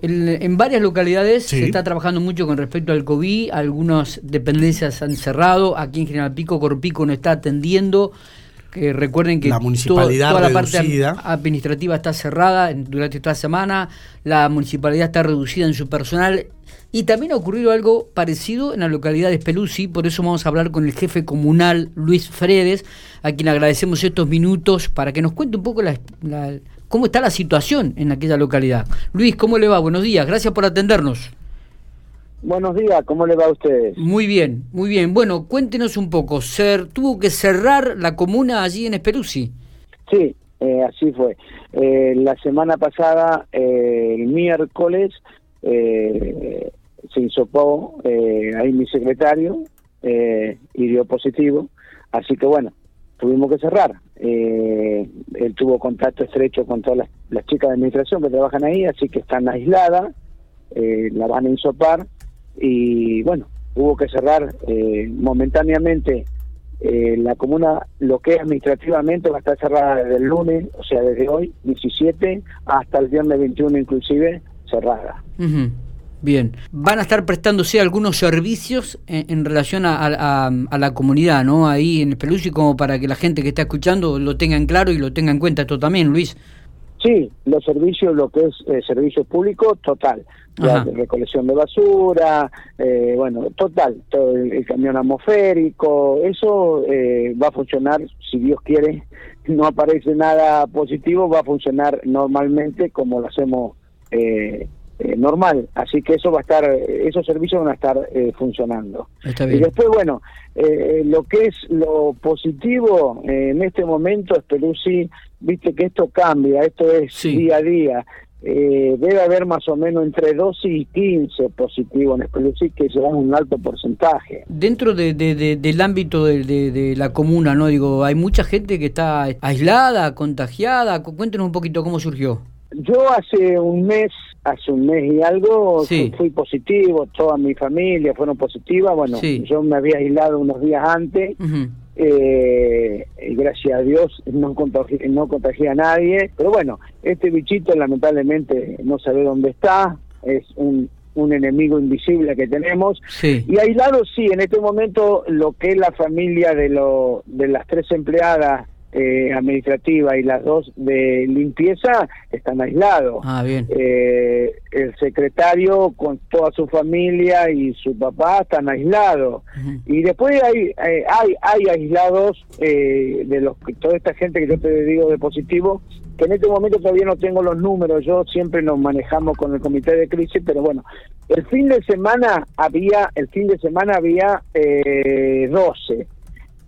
en varias localidades se está trabajando mucho con respecto al COVID, algunas dependencias han cerrado, aquí en General Pico, Corpico no está atendiendo. Que recuerden que la municipalidad toda la parte administrativa está cerrada durante esta semana, la municipalidad está reducida en su personal y también ha ocurrido algo parecido en la localidad de Speluzzi, por eso vamos a hablar con el jefe comunal Luis Fredes, a quien agradecemos estos minutos para que nos cuente un poco la, cómo está la situación en aquella localidad. Luis, ¿cómo le va? Buenos días, gracias por atendernos. Buenos días, ¿cómo le va a ustedes? Muy bien, muy bien. Bueno, cuéntenos un poco, Ser, ¿tuvo que cerrar la comuna allí en Esperuzzi? Sí, eh, así fue. Eh, la semana pasada, eh, el miércoles, se hisopó ahí mi secretario y dio positivo, así que bueno, tuvimos que cerrar. Eh, él tuvo contacto estrecho con todas las, chicas de administración que trabajan ahí, así que están aisladas, eh, la van a insopar y bueno, hubo que cerrar eh, momentáneamente eh, la comuna, lo que es administrativamente va a estar cerrada desde el lunes, o sea, desde hoy, 17, hasta el viernes 21 inclusive, cerrada. Bien, van a estar prestándose algunos servicios en, relación a, la comunidad, ¿no? Ahí en el Pelusi, como para que la gente que está escuchando lo tenga en claro y lo tenga en cuenta esto también, Luis. Sí, los servicios, lo que es eh, servicio público, total. recolección de basura, eh, bueno, total, todo el, camión atmosférico, eso eh, va a funcionar, si Dios quiere, no aparece nada positivo, va a funcionar normalmente como lo hacemos eh, eh, normal. Así que eso va a estar, esos servicios van a estar eh, funcionando. Y después, bueno, eh, lo que es lo positivo en este momento, Spelusi, viste que esto cambia, esto es día a día. debe haber más o menos entre 12 y 15 positivos en Spelusi, que llevan un alto porcentaje. Dentro de, del ámbito de, de, la comuna, ¿no? Digo, hay mucha gente que está aislada, contagiada. Cuéntenos un poquito cómo surgió. Yo hace un mes, hace un mes y algo, fui positivo, toda mi familia fueron positivas, bueno, yo me había aislado unos días antes, eh, y gracias a Dios no contagié, no contagié a nadie, pero bueno, este bichito lamentablemente no sabe dónde está, es un, un enemigo invisible que tenemos. Y aislado sí, en este momento lo que es la familia de, lo, de las tres empleadas eh, administrativa y las dos de limpieza están aislados. Ah, bien. Eh, el secretario con toda su familia y su papá están aislados. Y después hay eh, hay, hay aislados de los toda esta gente que yo te digo de positivo, que en este momento todavía no tengo los números, yo siempre nos manejamos con el comité de crisis, pero bueno, el fin de semana había, el fin de semana había eh, 12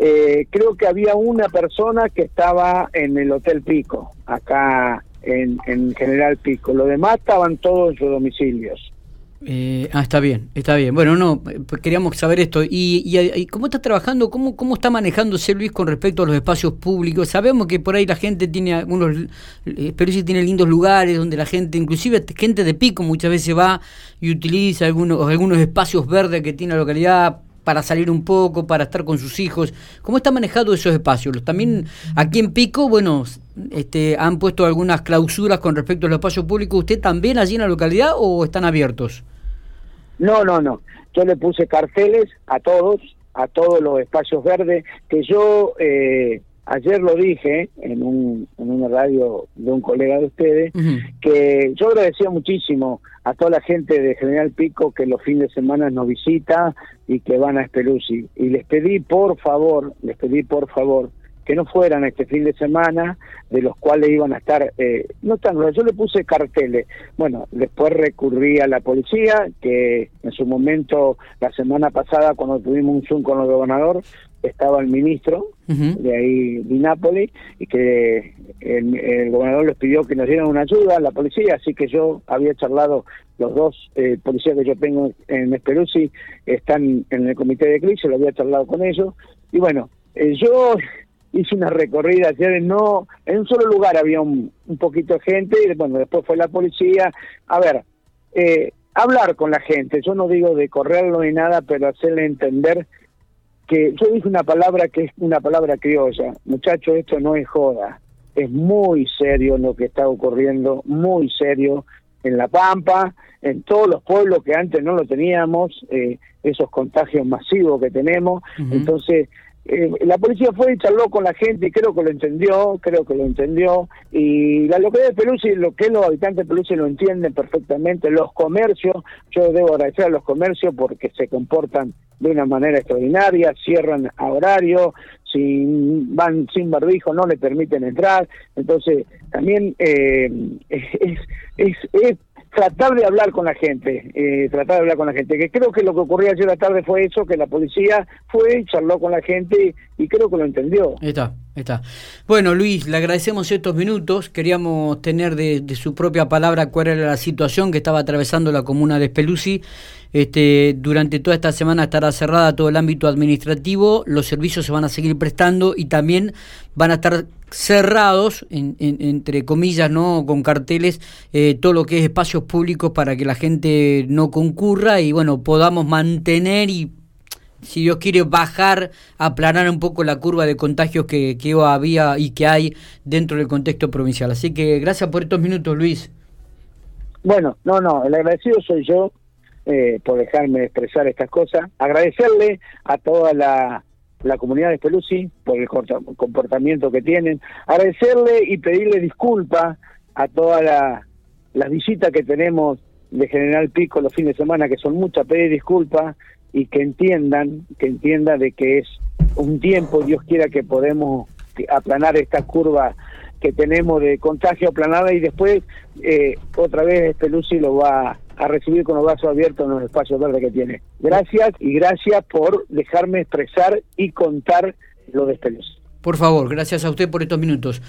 eh, creo que había una persona que estaba en el Hotel Pico, acá en, General Pico. Lo demás estaban todos en sus domicilios. Eh, ah, está bien, está bien. Bueno, no, pues queríamos saber esto. ¿Y, y, cómo está trabajando, cómo, cómo está manejándose Luis con respecto a los espacios públicos? Sabemos que por ahí la gente tiene algunos, eh, pero sí tiene lindos lugares donde la gente, inclusive gente de pico muchas veces va y utiliza algunos, algunos espacios verdes que tiene la localidad para salir un poco, para estar con sus hijos. ¿Cómo está manejado esos espacios? También aquí en Pico, bueno, este, han puesto algunas clausuras con respecto a los espacios públicos. ¿Usted también allí en la localidad o están abiertos? No, no, no. Yo le puse carteles a todos, a todos los espacios verdes, que yo eh, ayer lo dije en, un, en una radio de un colega de ustedes, que yo agradecía muchísimo a toda la gente de General Pico que los fines de semana nos visita y que van a Espeluzzi. Y les pedí, por favor, les pedí, por favor, que no fueran este fin de semana, de los cuales iban a estar, eh, no tan yo le puse carteles. Bueno, después recurrí a la policía, que en su momento, la semana pasada, cuando tuvimos un Zoom con el gobernador, estaba el ministro de ahí, de Nápoles, y que el, gobernador les pidió que nos dieran una ayuda a la policía, así que yo había charlado, los dos eh, policías que yo tengo en Esperuzzi están en el comité de crisis, lo había charlado con ellos, y bueno, eh, yo hice una recorrida ayer, no, en un solo lugar había un, poquito de gente, y bueno, después fue la policía, a ver, eh, hablar con la gente, yo no digo de correrlo ni nada, pero hacerle entender que yo dije una palabra que es una palabra criolla, muchachos, esto no es joda, es muy serio lo que está ocurriendo, muy serio, en La Pampa, en todos los pueblos que antes no lo teníamos, eh, esos contagios masivos que tenemos. Entonces, eh, la policía fue y charló con la gente y creo que lo entendió, creo que lo entendió. Y la localidad de Pelusi, lo que los habitantes de Pelusi lo entienden perfectamente. Los comercios, yo debo agradecer a los comercios porque se comportan de una manera extraordinaria, cierran a horario, si van sin barbijo no le permiten entrar. Entonces, también eh, es, es, es tratar de hablar con la gente, eh, tratar de hablar con la gente, que creo que lo que ocurrió ayer a la tarde fue eso, que la policía fue charló con la gente y creo que lo entendió. Está, está. Bueno, Luis, le agradecemos estos minutos, queríamos tener de, su propia palabra cuál era la situación que estaba atravesando la comuna de Speluzzi. Este, durante toda esta semana estará cerrada todo el ámbito administrativo, los servicios se van a seguir prestando y también van a estar cerrados, entre comillas, no con carteles, eh, todo lo que es espacios públicos para que la gente no concurra y bueno, podamos mantener y si Dios quiere bajar, aplanar un poco la curva de contagios que, que había y que hay dentro del contexto provincial. Así que gracias por estos minutos, Luis. Bueno, no, no, el agradecido soy yo eh, por dejarme expresar estas cosas. Agradecerle a toda la la comunidad de Pelusi por el comportamiento que tienen, agradecerle y pedirle disculpas a todas las visitas que tenemos de General Pico los fines de semana, que son muchas, pedir disculpas y que entiendan, que entiendan de que es un tiempo, Dios quiera que podemos aplanar esta curva que tenemos de contagio aplanada y después eh, otra vez Pelusi lo va a recibir con los brazos abiertos en los espacios verdes que tiene. Gracias y gracias por dejarme expresar y contar lo de este Por favor, gracias a usted por estos minutos.